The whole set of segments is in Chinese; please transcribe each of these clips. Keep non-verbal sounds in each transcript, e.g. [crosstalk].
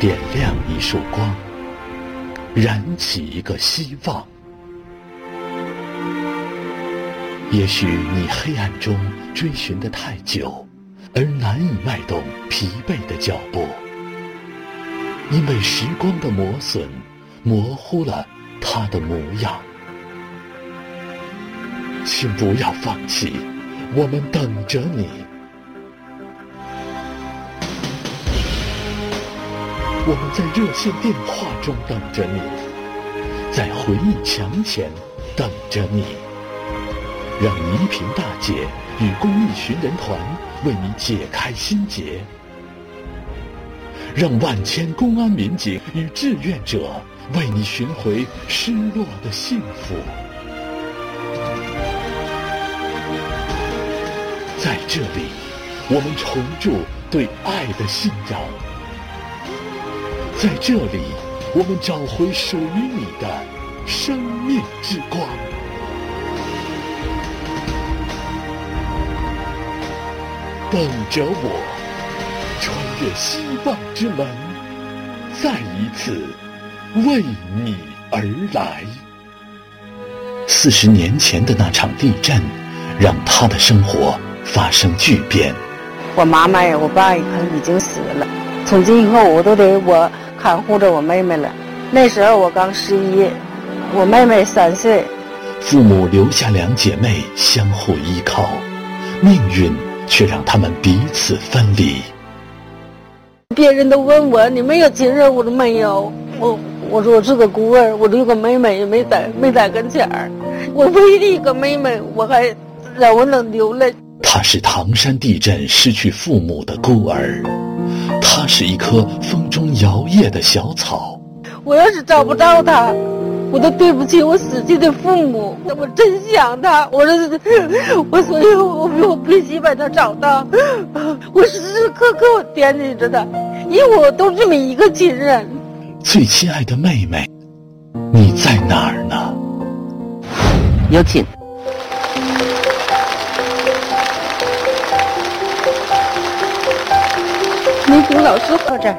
点亮一束光，燃起一个希望。也许你黑暗中追寻的太久，而难以迈动疲惫的脚步，因为时光的磨损，模糊了他的模样。请不要放弃，我们等着你。我们在热线电话中等着你，在回忆墙前等着你。让倪萍大姐与公益寻人团为你解开心结，让万千公安民警与志愿者为你寻回失落的幸福。在这里，我们重铸对爱的信仰；在这里，我们找回属于你的生命之光。等着我，穿越希望之门，再一次为你而来。四十年前的那场地震，让他的生活发生巨变。我妈妈呀，我爸一看已经死了，从今以后我都得我看护着我妹妹了。那时候我刚十一，我妹妹三岁。父母留下两姐妹相互依靠，命运。却让他们彼此分离。别人都问我你没有亲人，我说没有。我我说我是个孤儿，我有个妹妹也没在没在跟前儿。我唯一一个妹妹，我还让我能流泪。他是唐山地震失去父母的孤儿，他是一棵风中摇曳的小草。我要是找不着他。我都对不起我死去的父母，我真想他。我说，我所以，我我必须把他找到。我时时刻刻我惦记着他，因为我都这么一个亲人。最亲爱的妹妹，你在哪儿呢？有请。梅萍老师到这儿。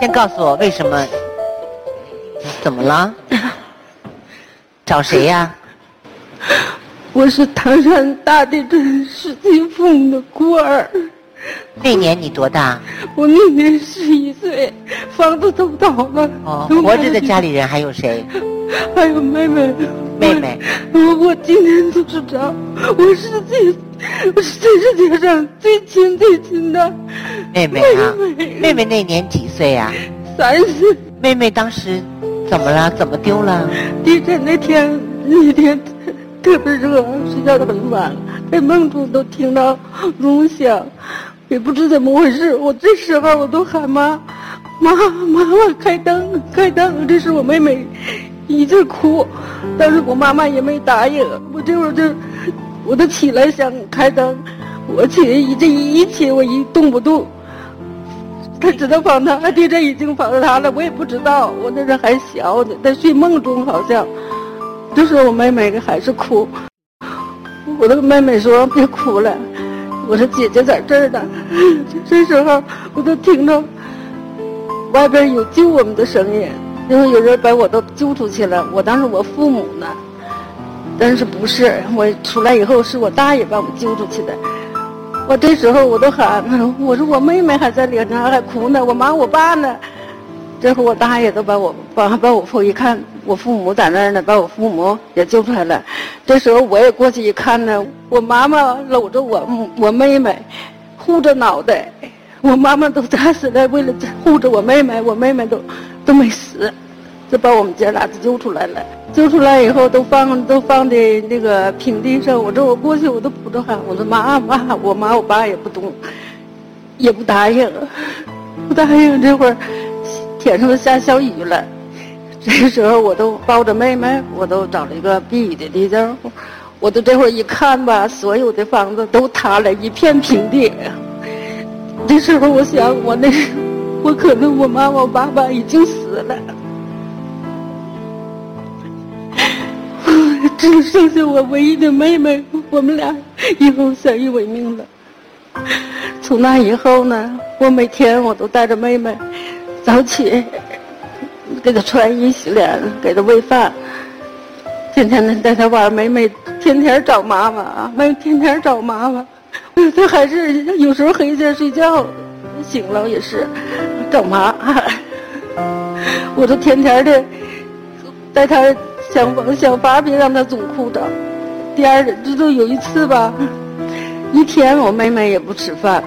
先告诉我为什么？怎么了？[laughs] 找谁呀？我是唐山大地震失去父母的孤儿。[laughs] 那年你多大？我那年十一岁，房子都倒了。哦，活着的家里人还有谁？还有妹妹。妹妹。我我今天就知道，我是最，我是这世界上最亲最亲的。妹妹啊，妹妹那年几岁呀？三岁。妹妹当时怎么了？怎么丢了？地震那天，那天特别热，睡觉都很晚，在梦中都听到隆响，也不知怎么回事。我这时候我都喊妈，妈妈妈开灯，开灯。这时我妹妹一直哭，但是我妈妈也没答应。我这会儿就，我都起来想开灯，我起来一这一起我一动不动。他知道放他，地震已经放他了，我也不知道，我那时候还小呢，在睡梦中好像，就是我妹妹还是哭，我那个妹妹说别哭了，我说姐姐在这儿呢，这时候我都听着外边有救我们的声音，因为有人把我都救出去了，我当时我父母呢，但是不是我出来以后是我大爷把我们救出去的。我这时候我都喊，我说我妹妹还在里头还哭呢，我妈我爸呢。这会我大爷都把我把把我父一看，我父母在那儿呢，把我父母也救出来了。这时候我也过去一看呢，我妈妈搂着我我妹妹，护着脑袋，我妈妈都打死了，为了护着我妹妹，我妹妹都都没死，就把我们姐俩救出来了。救出来以后都放都放在那个平地上，我这我过去我都哭着喊，我说妈妈，我妈我爸也不动，也不答应，不答应。这会儿天上都下小雨了，[laughs] 这时候我都抱着妹妹，我都找了一个避雨的地方，我都这会儿一看吧，所有的房子都塌了，一片平地。这时候我想，我那我可能我妈我爸爸已经死了。[laughs] 只剩下我唯一的妹妹，我们俩以后相依为命了。从那以后呢，我每天我都带着妹妹，早起给她穿衣洗脸，给她喂饭，天天的带她玩。妹妹天天找妈妈啊，妹天天找妈妈。她还是有时候黑夜睡觉醒了也是找妈。我都天天的带她想方想法，别让她总哭着。第二，这都有一次吧，一天我妹妹也不吃饭。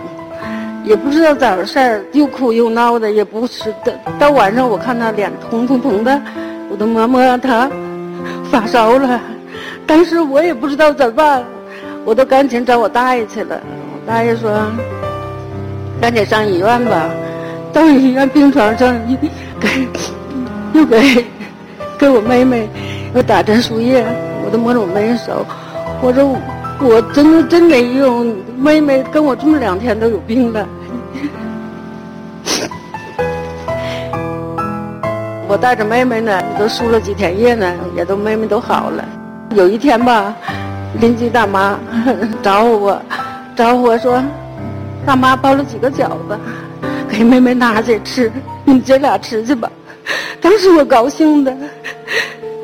也不知道咋回事儿，又哭又闹的，也不吃。到到晚上，我看他脸红彤彤的，我都摸摸他发烧了。当时我也不知道咋办，我都赶紧找我大爷去了。我大爷说：“赶紧上医院吧。”到医院病床上，[coughs] 又给又给给我妹妹又打针输液，我都摸着我妹妹手，我说。我真的真没用，妹妹跟我这么两天都有病了。[laughs] 我带着妹妹呢，都输了几天液呢，也都妹妹都好了。有一天吧，邻居大妈 [laughs] 找我，找我说，大妈包了几个饺子，[laughs] 给妹妹拿去吃，你姐俩吃去吧。当时我高兴的，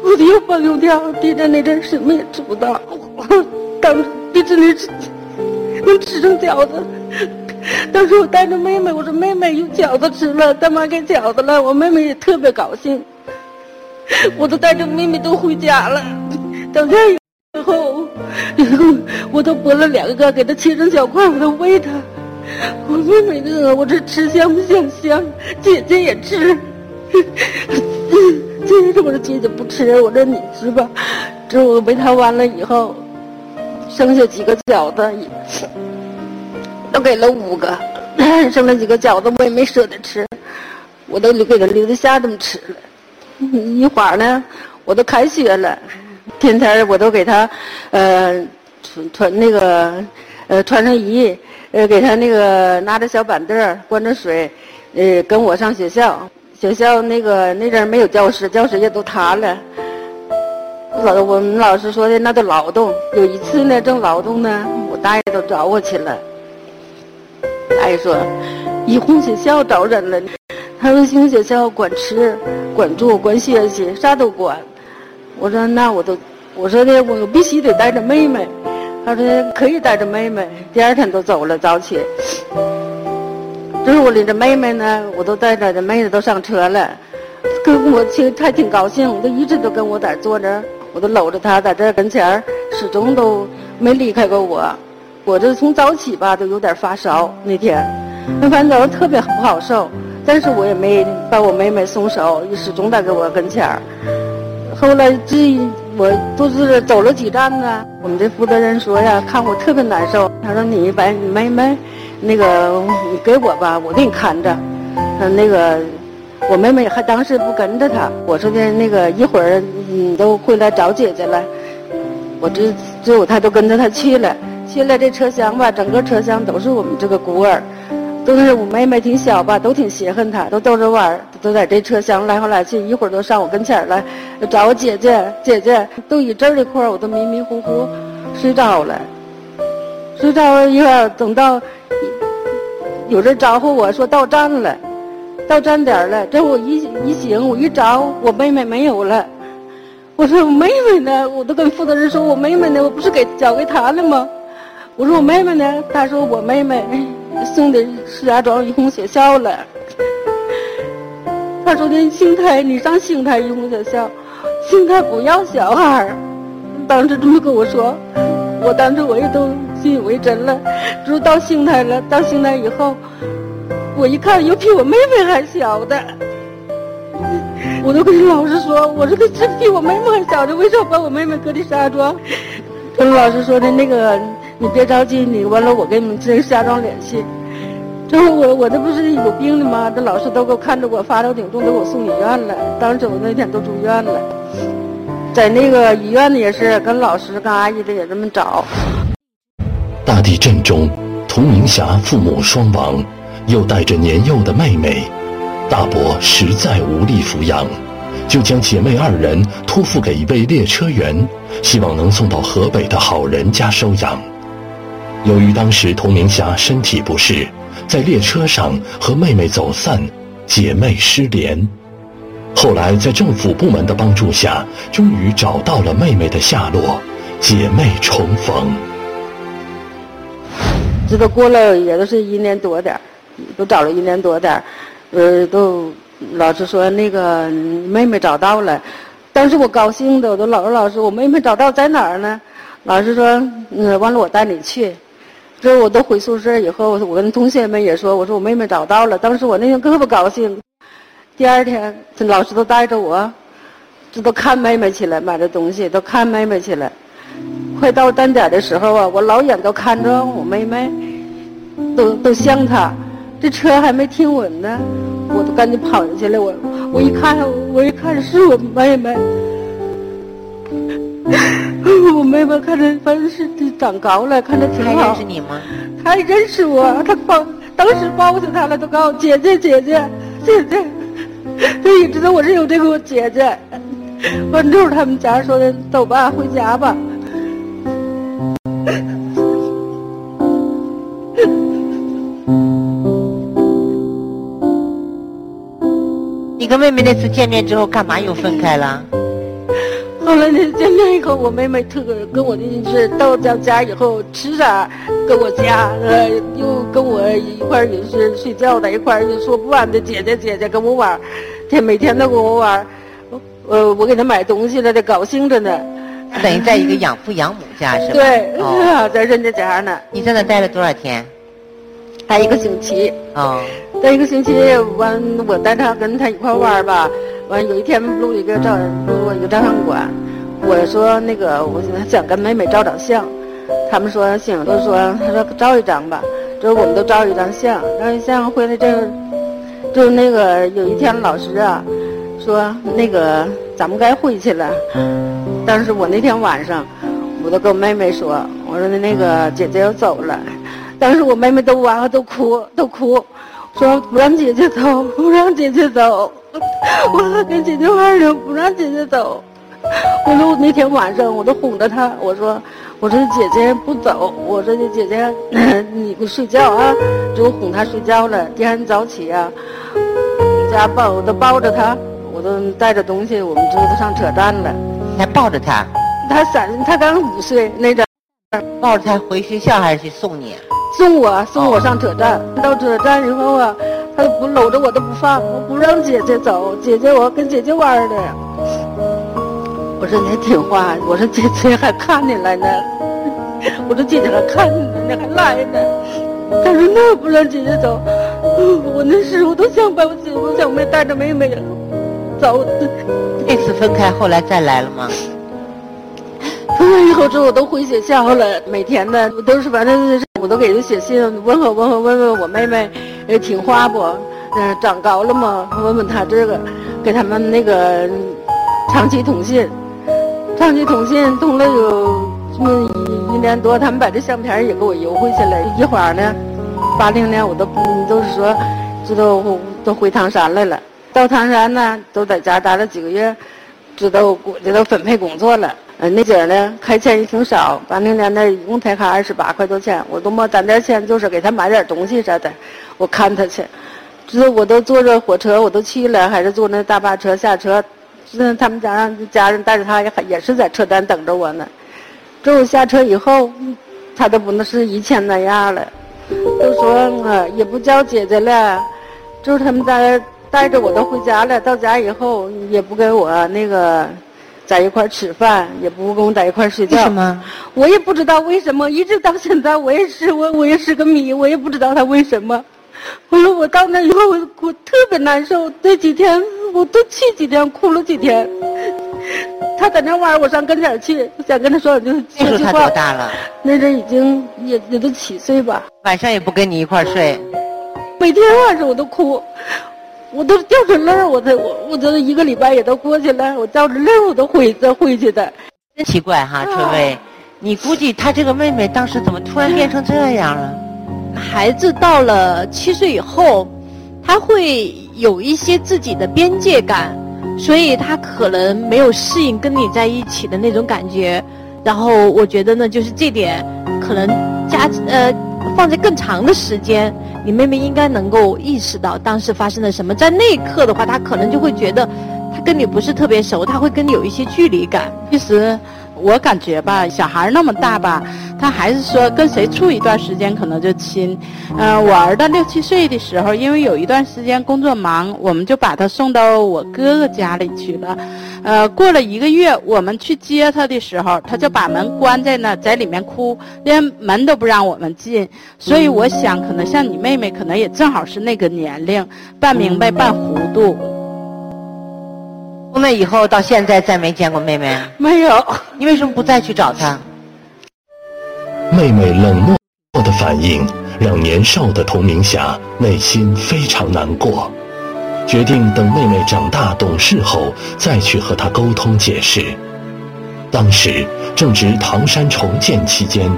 我的又蹦又跳，地震那阵什么也吃不到。当地震里吃能吃成饺子，当时我带着妹妹，我说妹妹有饺子吃了，大妈给饺子了，我妹妹也特别高兴。我都带着妹妹都回家了，到家以后，以后我都剥了两个，给她切成小块，我都喂她。我妹妹饿，我这吃香不香香？姐姐也吃。姐姐，我说姐姐不吃，我说你吃吧。这我喂她完了以后。剩下几个饺子，都给了五个，[coughs] 剩了几个饺子我也没舍得吃，我都留给他留着下顿吃了。一会儿呢，我都开学了，天天我都给他，呃，穿穿那个，呃，穿上衣，呃，给他那个拿着小板凳，灌着水，呃，跟我上学校。学校那个那阵没有教室，教室也都塌了。老我们老师说的那都劳动。有一次呢，正劳动呢，我大爷都找我去了。大爷说，一红学校招人了。他说，红学校管吃、管住、管学习，啥都管。我说，那我都，我说的，我必须得带着妹妹。他说可以带着妹妹。第二天都走了，早起。就是我领着妹妹呢，我都带着这妹子都上车了，跟我去还挺高兴，都一直都跟我在坐着。我都搂着他在这跟前儿，始终都没离开过我。我这从早起吧都有点发烧，那天，那反正特别不好受。但是我也没把我妹妹松手，始终在跟我跟前儿。后来这我都是走了几站呢，我们这负责人说呀，看我特别难受，他说你把你妹妹，那个你给我吧，我给你看着。嗯，那个。我妹妹还当时不跟着他，我说的那个一会儿嗯都回来找姐姐了，我这最后他都跟着他去了。去了这车厢吧，整个车厢都是我们这个孤儿，都是我妹妹挺小吧，都挺稀罕他，都逗着玩都在这车厢来回来去，一会儿都上我跟前来找我姐姐，姐姐都一阵儿一块儿，我都迷迷糊糊睡着了，睡着了一会儿，等到有人招呼我说到站了。到站点了，这我一一醒，我一找，我妹妹没有了。我说我妹妹呢？我都跟负责人说，我妹妹呢？我不是给交给他了吗？我说我妹妹呢？他说我妹妹送的石家庄一红学校了。他说的邢台，你上邢台一红学校，邢台不要小孩儿。当时这么跟我说，我当时我也都信以为真了。就到邢台了，到邢台以后。我一看，有比我妹妹还小的，我都跟老师说：“我说这比我妹妹还小的，为什么把我妹妹搁的石家庄？”跟老师说的那个，你别着急，你完了我跟你们这石家庄联系。这后我我这不是有病的吗？这老师都给我看着我发烧挺重，给我送医院了。当时我那天都住院了，在那个医院呢也是跟老师跟阿姨的也这么找。大地震中，童明霞父母双亡。又带着年幼的妹妹，大伯实在无力抚养，就将姐妹二人托付给一位列车员，希望能送到河北的好人家收养。由于当时童明霞身体不适，在列车上和妹妹走散，姐妹失联。后来在政府部门的帮助下，终于找到了妹妹的下落，姐妹重逢。这都过了也都是一年多点儿，都找了一年多点，呃，都老师说那个妹妹找到了，当时我高兴的，我都老师老师，我妹妹找到在哪儿呢？老师说，嗯，完了我带你去。这我都回宿舍以后，我跟同学们也说，我说我妹妹找到了。当时我那天可不高兴。第二天，这老师都带着我，这都看妹妹去了，买的东西都看妹妹去了。快到站点的时候啊，我老远都看着我妹妹，都都像她。这车还没停稳呢，我都赶紧跑下去了。我我一看，我一看是我妹妹。[laughs] 我妹妹看着反正是长高了，看着挺好。她认识你吗？她认识我，她抱，当时抱起她了，都告诉姐姐姐姐姐姐。她也知道我是有这个姐姐，[laughs] [laughs] 完之后他们家说的走吧，回家吧。跟妹妹那次见面之后，干嘛又分开了？后来那见面以后，我妹妹特跟我的是到家家以后吃啥，跟我家呃又跟我一块儿也是睡觉在一块儿，就说不完的姐姐姐姐跟我玩，天每天都跟我玩，呃我给她买东西了，她高兴着呢。等于在一个养父养母家是吧？对，[laughs] 在人家家呢。你在那待了多少天？待一个星期。哦。待一个星期完，我带他跟他一块玩吧。完有一天录一个照，录一个照相馆，我说那个我想跟妹妹照张相，他们说行，都说他说照一张吧，就是我们都照一张相，照一相回来这，就那个有一天老师啊，说那个咱们该回去了，但是我那天晚上，我都跟我妹妹说，我说那个姐姐要走了，当时我妹妹都哇都哭都哭，说不让姐姐走，不让姐姐走。我还跟姐姐玩呢，不让姐姐走。我说我那天晚上我都哄着她，我说我说姐姐不走，我说你姐姐 [laughs] 你不睡觉啊，就哄她睡觉了。第二天早起啊，家抱我都抱着她，我都带着东西，我们就都上车站了。还抱着她？她三，她刚五岁那阵，抱着她回学校还是去送你？送我，送我上车站。到车站以后啊。他不搂着我都不放，我不让姐姐走，姐姐我跟姐姐玩的。我说你还听话，我说姐姐还看你来呢，我说姐姐还看你呢，你还来呢。他说那不让姐姐走，我那时候都想把我姐我小妹带着妹妹走。那次分开后来再来了吗？[laughs] 以后之后我都回学校了，每天的我都是反正我都给她写信问候问候问问我妹妹。也听话不？嗯，长高了吗？问问他这个，给他们那个长期通信，长期通信通了有这么一年多，他们把这相片也给我邮回去了。一会儿呢，八零年我都都是说，这都都回唐山来了。到唐山呢，都在家待了几个月，这都这都分配工作了。嗯，那姐儿呢，开钱也挺少，八零年代一共才开二十八块多钱，我都没攒点钱，就是给他买点东西啥的。我看他去，这我都坐着火车，我都去了，还是坐那大巴车下车。这他们家让家人带着他，也也是在车站等着我呢。这我下车以后，他都不能是以前那样了，都说啊，也不叫姐姐了，就是他们家带着我都回家了。到家以后，也不给我那个。在一块吃饭，也不跟我在一块睡觉。为什么？我也不知道为什么，一直到现在，我也是 [laughs] 我，我也是个谜，我也不知道他为什么。我说我到那以后，我我特别难受，这几天我都气几天，哭了几天。他在那玩，我上跟前去，想跟他说就那时候他多大了？那阵已经也也都七岁吧。晚上也不跟你一块睡。每天晚上我都哭。我都掉着泪儿，我才我我这一个礼拜也都过去了，我掉着泪儿我都回再回去的。真奇怪哈，春薇，你估计他这个妹妹当时怎么突然变成这样了？[laughs] 孩子到了七岁以后，他会有一些自己的边界感，所以他可能没有适应跟你在一起的那种感觉。然后我觉得呢，就是这点可能家呃放在更长的时间，你妹妹应该能够意识到当时发生了什么。在那一刻的话，她可能就会觉得，她跟你不是特别熟，她会跟你有一些距离感。其实。我感觉吧，小孩那么大吧，他还是说跟谁处一段时间可能就亲。嗯，我儿子六七岁的时候，因为有一段时间工作忙，我们就把他送到我哥哥家里去了。呃，过了一个月，我们去接他的时候，他就把门关在那，在里面哭，连门都不让我们进。所以我想，可能像你妹妹，可能也正好是那个年龄，半明白半糊涂。从那以后到现在再没见过妹妹，没有。你为什么不再去找她？妹妹冷漠的反应让年少的童明霞内心非常难过，决定等妹妹长大懂事后再去和她沟通解释。当时正值唐山重建期间，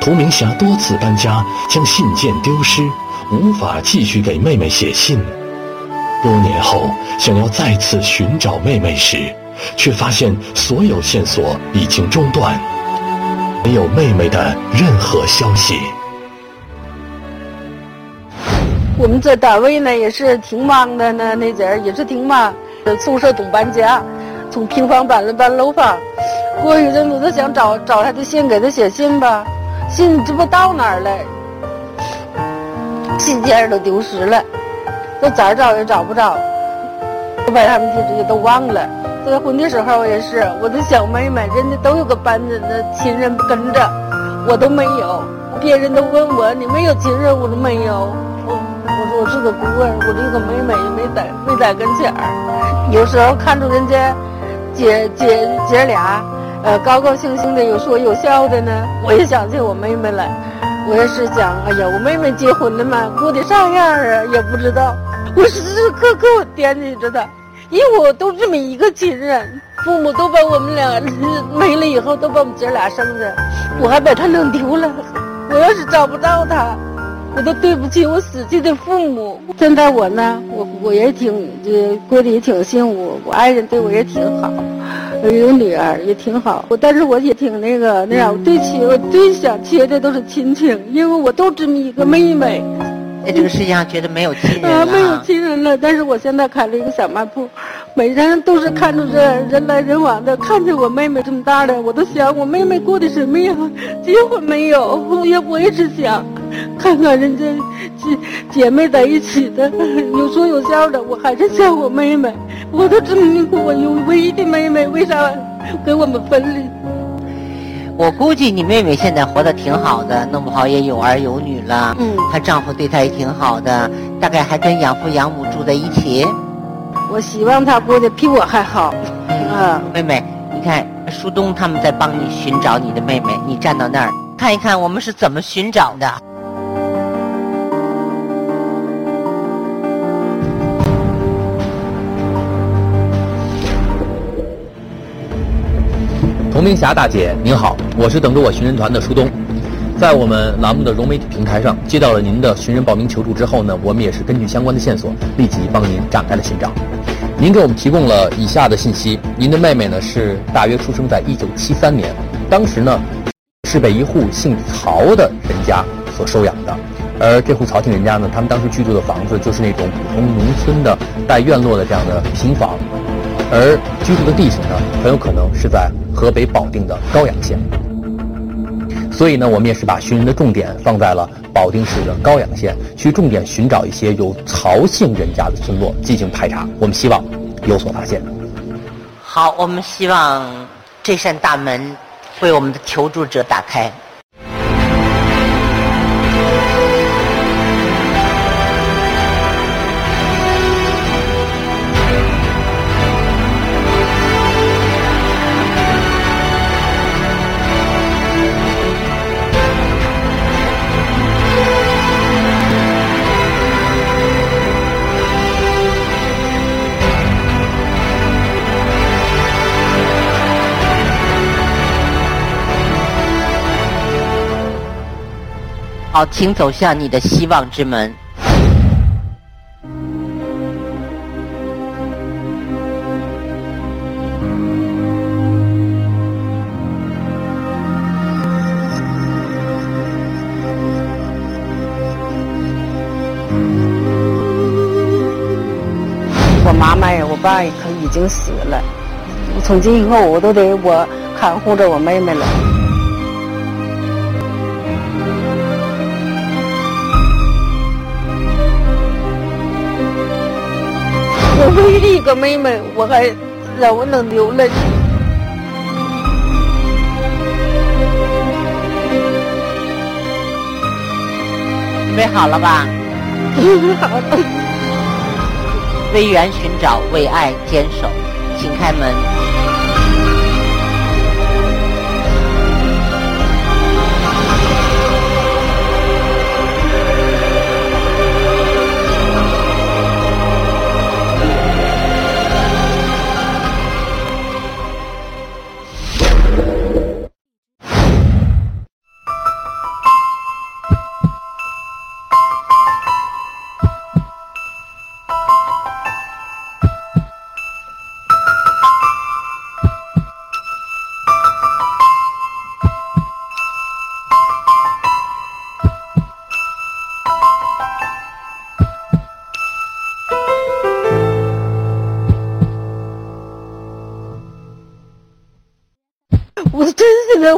童明霞多次搬家，将信件丢失，无法继续给妹妹写信。多年后，想要再次寻找妹妹时，却发现所有线索已经中断，没有妹妹的任何消息。我们在单位呢也是挺忙的呢，那阵儿也是挺忙，宿舍总搬家，从平房搬了搬楼房。过一阵子，就想找找他的信，给他写信吧，信这不到哪儿了，信件都丢失了。我咋找也找不着，我把他们地址也都忘了。结婚的时候也是，我的小妹妹，人家都有个班子的亲人跟着，我都没有。别人都问我，你没有亲人？我说没有。我我说我是个孤儿，我这个妹妹也没在没在跟前儿。有时候看着人家姐姐姐俩，呃，高高兴兴的，有说有笑的呢，我也想起我妹妹来。我也是想，哎呀，我妹妹结婚了嘛，过得啥样啊？也不知道。我时时刻刻我惦记着她，因为我都这么一个亲人，父母都把我们俩没了以后，都把我们姐俩生着，我还把他弄丢了。我要是找不到他，我都对不起我死去的父母。现在我呢，我我也挺这过得也挺幸福，我爱人对我也挺好，有女儿也挺好。我但是我也挺那个那样，对亲我最想切的都是亲情，因为我都这么一个妹妹。在这个世界上觉得没有亲人了，没有亲人了。但是我现在开了一个小卖部，每天都是看着这人来人往的，看着我妹妹这么大的，我都想我妹妹过的什么样？结婚没有？也我也是想看看人家姐姐妹在一起的，有说有笑的。我还是想我妹妹，我都这么苦，我有唯一的妹妹，为啥给我们分离？我估计你妹妹现在活得挺好的，弄不好也有儿有女了。嗯，她丈夫对她也挺好的，大概还跟养父养母住在一起。我希望她过得比我还好。嗯，妹妹，你看舒东他们在帮你寻找你的妹妹，你站到那儿看一看，我们是怎么寻找的。童明霞大姐您好，我是等着我寻人团的舒东，在我们栏目的融媒体平台上接到了您的寻人报名求助之后呢，我们也是根据相关的线索，立即帮您展开了寻找。您给我们提供了以下的信息：您的妹妹呢是大约出生在一九七三年，当时呢是被一户姓曹的人家所收养的，而这户曹姓人家呢，他们当时居住的房子就是那种普通农村的带院落的这样的平房。而居住的地址呢，很有可能是在河北保定的高阳县。所以呢，我们也是把寻人的重点放在了保定市的高阳县，去重点寻找一些有曹姓人家的村落进行排查。我们希望有所发现。好，我们希望这扇大门为我们的求助者打开。好，请走向你的希望之门。我妈妈呀，我爸可已经死了，从今以后我都得我看护着我妹妹了。我唯一一个妹妹，我还让我能流泪。准备好了吧？[laughs] 好了。为缘寻找，为爱坚守，请开门。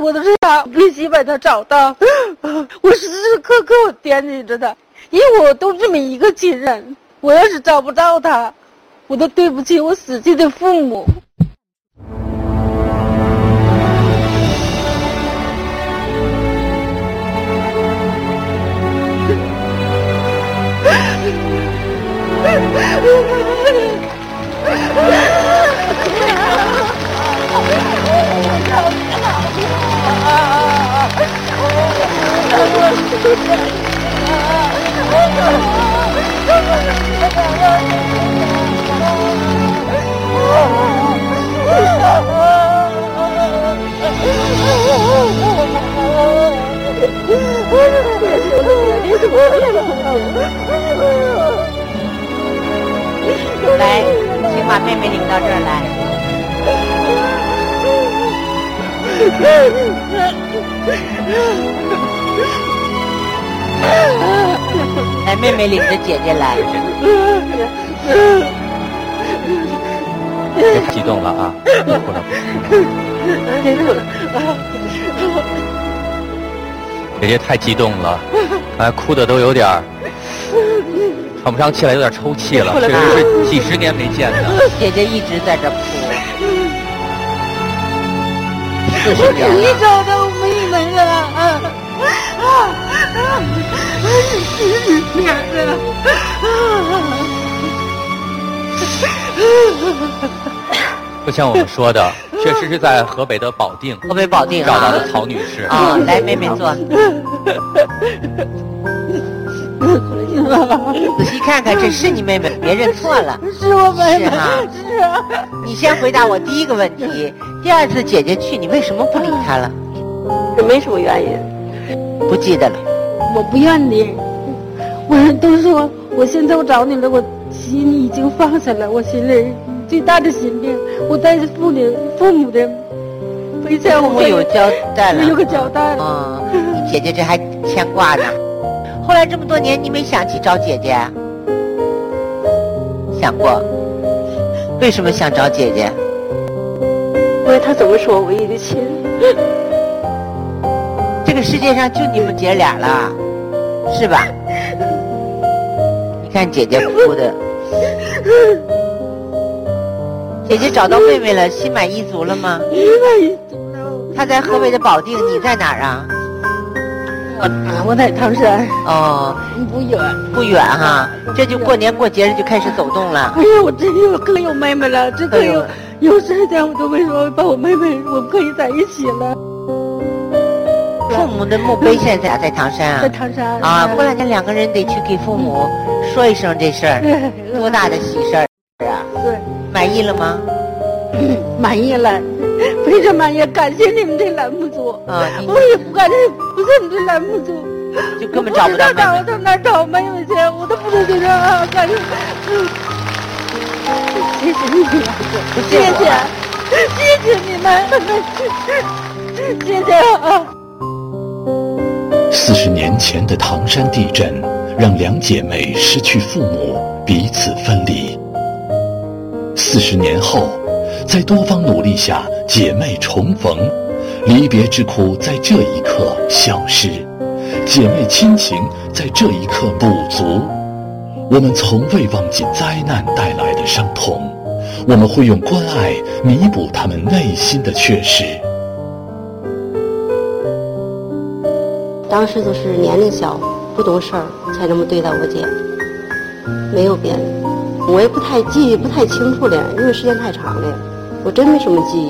我都是想必须把他找到。[laughs] 我时时刻刻我惦记着他，因为我都这么一个亲人。我要是找不到他，我都对不起我死去的父母。别太激动了啊！别哭了。姐姐太激动了，哎，哭的都有点喘不上气来，有点抽泣了。确实是几十年没见的。姐姐一直在这哭。我终于找到妹妹了！十年了！就像我们说的，确实是在河北的保定，河北保定找到的曹女士。啊，来，妹妹坐。仔细看看，这是你妹妹，别认错了。是我妹妹。是哈。是啊。你先回答我第一个问题：第二次姐姐去，你为什么不理她了？这没什么原因。不记得了。我不怨你。我都说，我现在我找你了，我心已经放下了。我心里最大的心病，我带着父母父母的悲惨，父母有交代了，有个交代。嗯，你姐姐这还牵挂呢。后来这么多年，你没想起找姐姐？想过？为什么想找姐姐？因为她怎么说，唯一的亲。这个世界上就你们姐俩了，是吧？你看姐姐哭的。姐姐找到妹妹了，心满意足了吗？心满意足了。她在河北的保定，你在哪儿啊？我我在唐山哦，不远不远哈，这就过年过节日就开始走动了。哎呀，我真有更有妹妹了，这更有有时间我都会说把我妹妹，我们可以在一起了。父母的墓碑现在在唐山啊，在唐山啊，过两天两个人得去给父母说一声这事儿，[laughs] 多大的喜事儿啊！对，满意了吗？[coughs] 满意了。非常满意，感谢你们这栏目组。啊，我也不感谢，不是你这栏目组，就根本找不到妹妹。我到哪找妹妹去？我都不知道啊！感谢，谢谢你们，谢谢，谢谢你们，谢谢啊！四十年前的唐山地震，让两姐妹失去父母，彼此分离。四十年后，在多方努力下，姐妹重逢，离别之苦在这一刻消失，姐妹亲情在这一刻补足。我们从未忘记灾难带来的伤痛，我们会用关爱弥补他们内心的缺失。当时都是年龄小，不懂事儿，才这么对待我姐，没有别的。我也不太记忆不太清楚了，因为时间太长了，我真没什么记忆。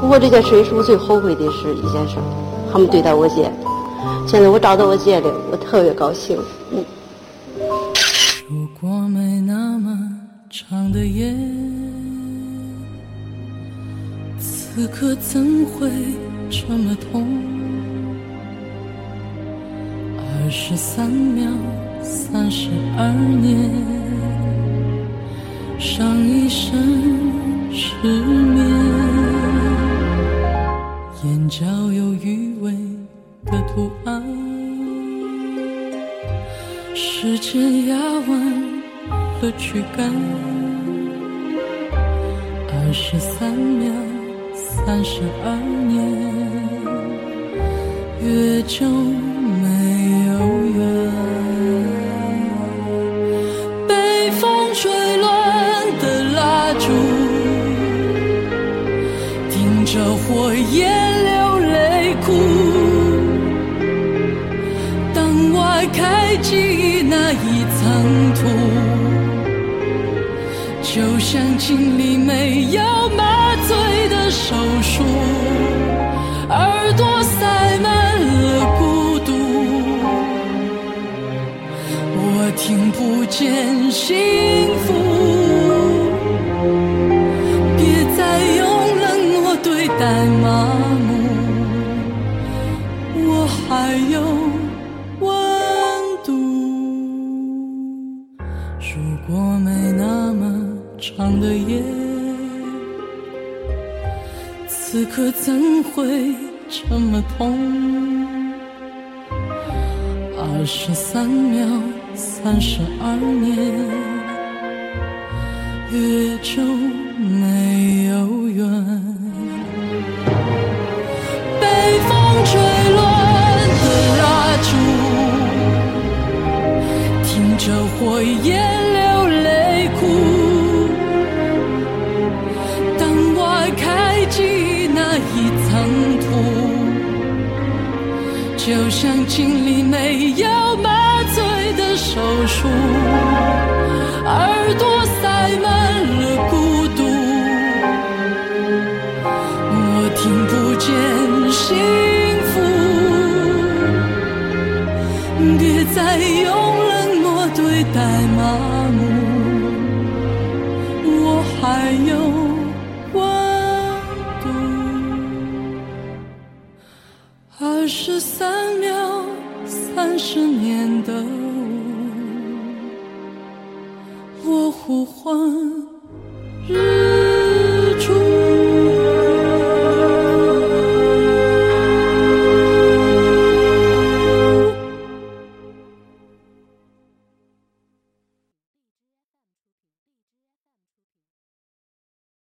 不过这件事是我最后悔的是一件事，他们对待我姐。现在我找到我姐了，我特别高兴。如果没那么长的夜，此刻怎会这么痛？二十三秒，三十二年，上一生失眠，眼角有余味的图案。时间压弯了躯干，二十三秒，三十二年，月久吹乱的蜡烛，盯着火焰流泪哭。当我开记那一层土，就像经历没有不见幸福。别再用冷漠对待麻木，我还有温度。如果没那么长。的夜，此刻怎会这么痛？二十三秒，三十二年月中没有缘。被风吹乱的蜡烛听着火焰流泪哭。当我开启那一层土就像经历没有门手术，耳朵塞满了孤独，我听不见幸福。别再用